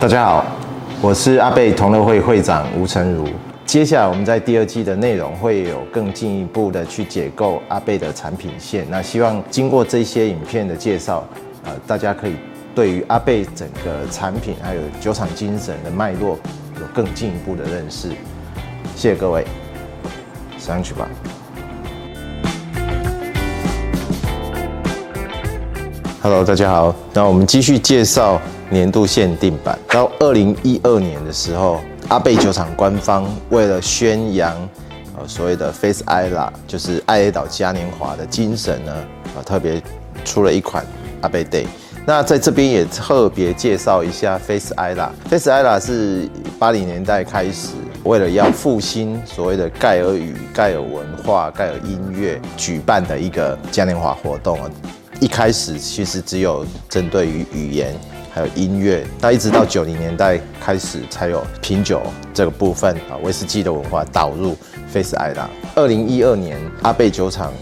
大家好，我是阿贝同乐会会长吴成儒。接下来我们在第二季的内容会有更进一步的去解构阿贝的产品线。那希望经过这些影片的介绍，呃，大家可以对于阿贝整个产品还有酒厂精神的脉络有更进一步的认识。谢谢各位，上去吧。Hello，大家好。那我们继续介绍年度限定版。到二零一二年的时候，阿贝酒厂官方为了宣扬呃所谓的 Face Ila，就是爱雷岛嘉年华的精神呢，啊特别出了一款阿贝 Day。那在这边也特别介绍一下 Face Ila。Face Ila 是八零年代开始，为了要复兴所谓的盖尔语、盖尔文化、盖尔音乐举办的一个嘉年华活动啊。一开始其实只有针对于语言还有音乐，那一直到九零年代开始才有品酒这个部分啊，威士忌的文化导入 Face Isla。二零一二年，阿贝酒厂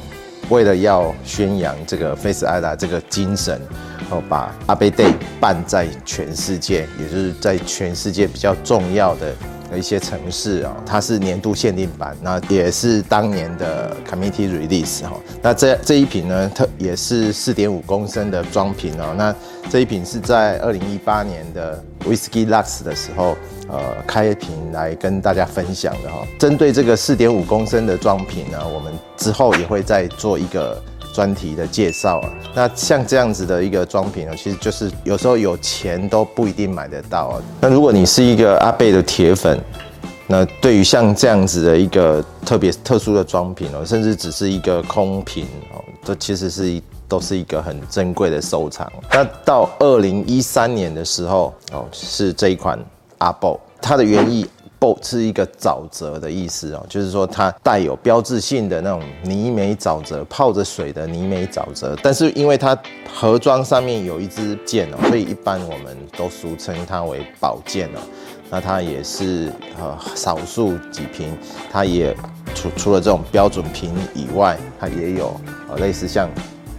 为了要宣扬这个 Face Isla 这个精神，哦，把阿贝 Day 办在全世界，也就是在全世界比较重要的。的一些城市啊，它是年度限定版，那也是当年的 Committee Release 哈。那这这一瓶呢，它也是四点五公升的装瓶哦。那这一瓶是在二零一八年的 Whisky Lux 的时候，呃，开瓶来跟大家分享的哈。针对这个四点五公升的装瓶呢，我们之后也会再做一个。专题的介绍啊，那像这样子的一个装瓶呢，其实就是有时候有钱都不一定买得到啊。那如果你是一个阿贝的铁粉，那对于像这样子的一个特别特殊的装瓶哦，甚至只是一个空瓶哦，这其实是一都是一个很珍贵的收藏。那到二零一三年的时候哦，是这一款阿宝，它的原意。宝是一个沼泽的意思哦，就是说它带有标志性的那种泥煤沼泽，泡着水的泥煤沼泽。但是因为它盒装上面有一支箭哦，所以一般我们都俗称它为宝剑哦。那它也是呃少数几瓶，它也除除了这种标准瓶以外，它也有呃类似像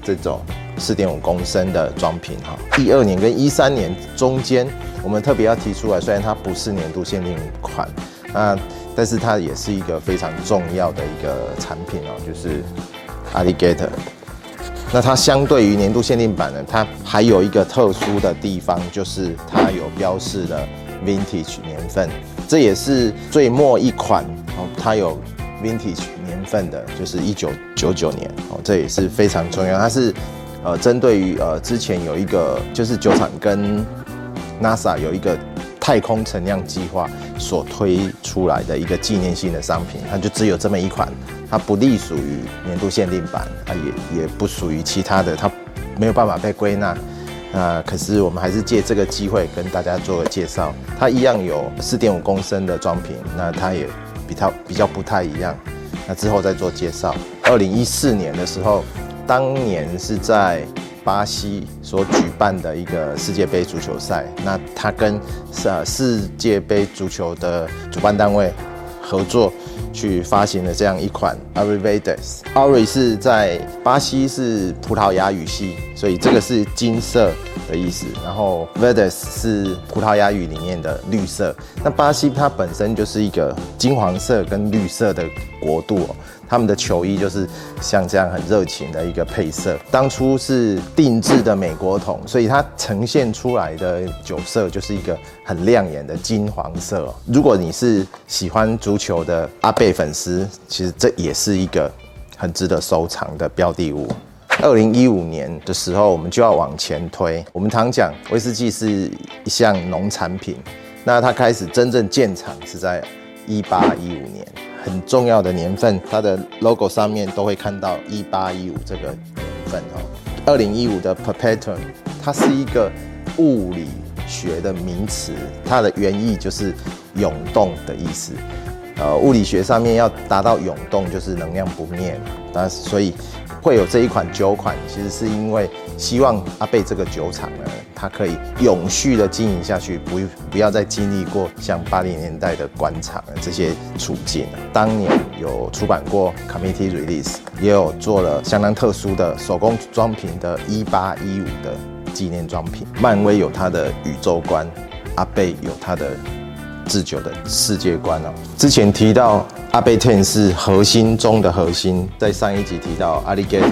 这种四点五公升的装瓶哈。一二年跟一三年中间。我们特别要提出来，虽然它不是年度限定款，那但是它也是一个非常重要的一个产品哦，就是 Alligator。那它相对于年度限定版呢，它还有一个特殊的地方，就是它有标示的 Vintage 年份，这也是最末一款哦，它有 Vintage 年份的，就是一九九九年哦，这也是非常重要。它是呃针对于呃之前有一个就是酒厂跟 NASA 有一个太空乘量计划所推出来的一个纪念性的商品，它就只有这么一款，它不隶属于年度限定版，它也也不属于其他的，它没有办法被归纳。那可是我们还是借这个机会跟大家做个介绍，它一样有四点五公升的装瓶，那它也比它比较不太一样。那之后再做介绍。二零一四年的时候，当年是在。巴西所举办的一个世界杯足球赛，那他跟呃世界杯足球的主办单位合作，去发行了这样一款 Arivades。Ari 是在巴西是葡萄牙语系，所以这个是金色的意思。然后 Verdes 是葡萄牙语里面的绿色。那巴西它本身就是一个金黄色跟绿色的国度哦。他们的球衣就是像这样很热情的一个配色，当初是定制的美国桶，所以它呈现出来的酒色就是一个很亮眼的金黄色。如果你是喜欢足球的阿贝粉丝，其实这也是一个很值得收藏的标的物。二零一五年的时候，我们就要往前推。我们常讲威士忌是一项农产品，那它开始真正建厂是在一八一五年。很重要的年份，它的 logo 上面都会看到一八一五这个年份哦。二零一五的 Perpetuum，它是一个物理学的名词，它的原意就是涌动的意思。呃，物理学上面要达到永动，就是能量不灭，但是所以。会有这一款酒款，其实是因为希望阿贝这个酒厂呢，它可以永续的经营下去，不不要再经历过像八零年代的关厂这些处境。当年有出版过 Committee Release，也有做了相当特殊的手工装瓶的一八一五的纪念装瓶。漫威有它的宇宙观阿贝有他的制酒的世界观哦。之前提到阿贝 Ten 是核心中的核心，在上一集提到 Alligator，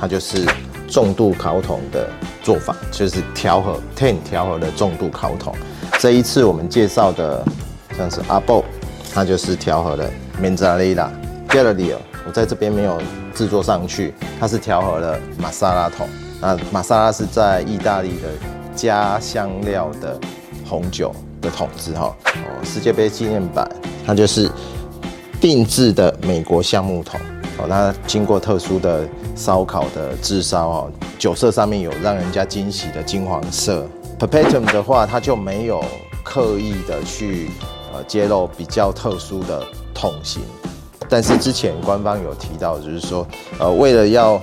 它就是重度烤桶的做法，就是调和 Ten 调和的重度烤桶。这一次我们介绍的像是阿宝，它就是调和的 Mezzalina Galleria，我在这边没有制作上去，它是调和了玛莎拉桶。那玛莎拉是在意大利的加香料的红酒的桶子哈。哦，世界杯纪念版，它就是定制的美国橡木桶。哦，它经过特殊的烧烤的炙烧哦，酒色上面有让人家惊喜的金黄色。Perpetuum 的话，它就没有刻意的去呃揭露比较特殊的桶型，但是之前官方有提到，就是说呃为了要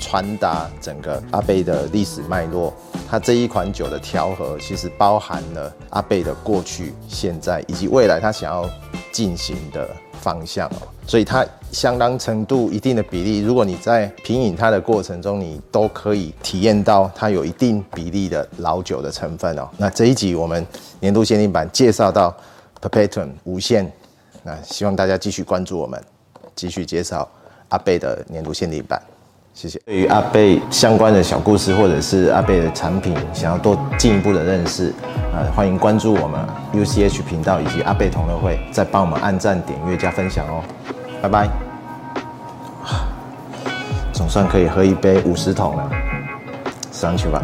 传达整个阿贝的历史脉络，它这一款酒的调和其实包含了阿贝的过去、现在以及未来他想要进行的方向哦，所以它相当程度一定的比例，如果你在品饮它的过程中，你都可以体验到它有一定比例的老酒的成分哦。那这一集我们年度限定版介绍到 Perpetuum 无限，那希望大家继续关注我们，继续介绍阿贝的年度限定版。谢谢。对于阿贝相关的小故事，或者是阿贝的产品，想要多进一步的认识，呃，欢迎关注我们 UCH 频道以及阿贝同乐会，再帮我们按赞、点阅、加分享哦。拜拜。总算可以喝一杯五十桶了，上去吧。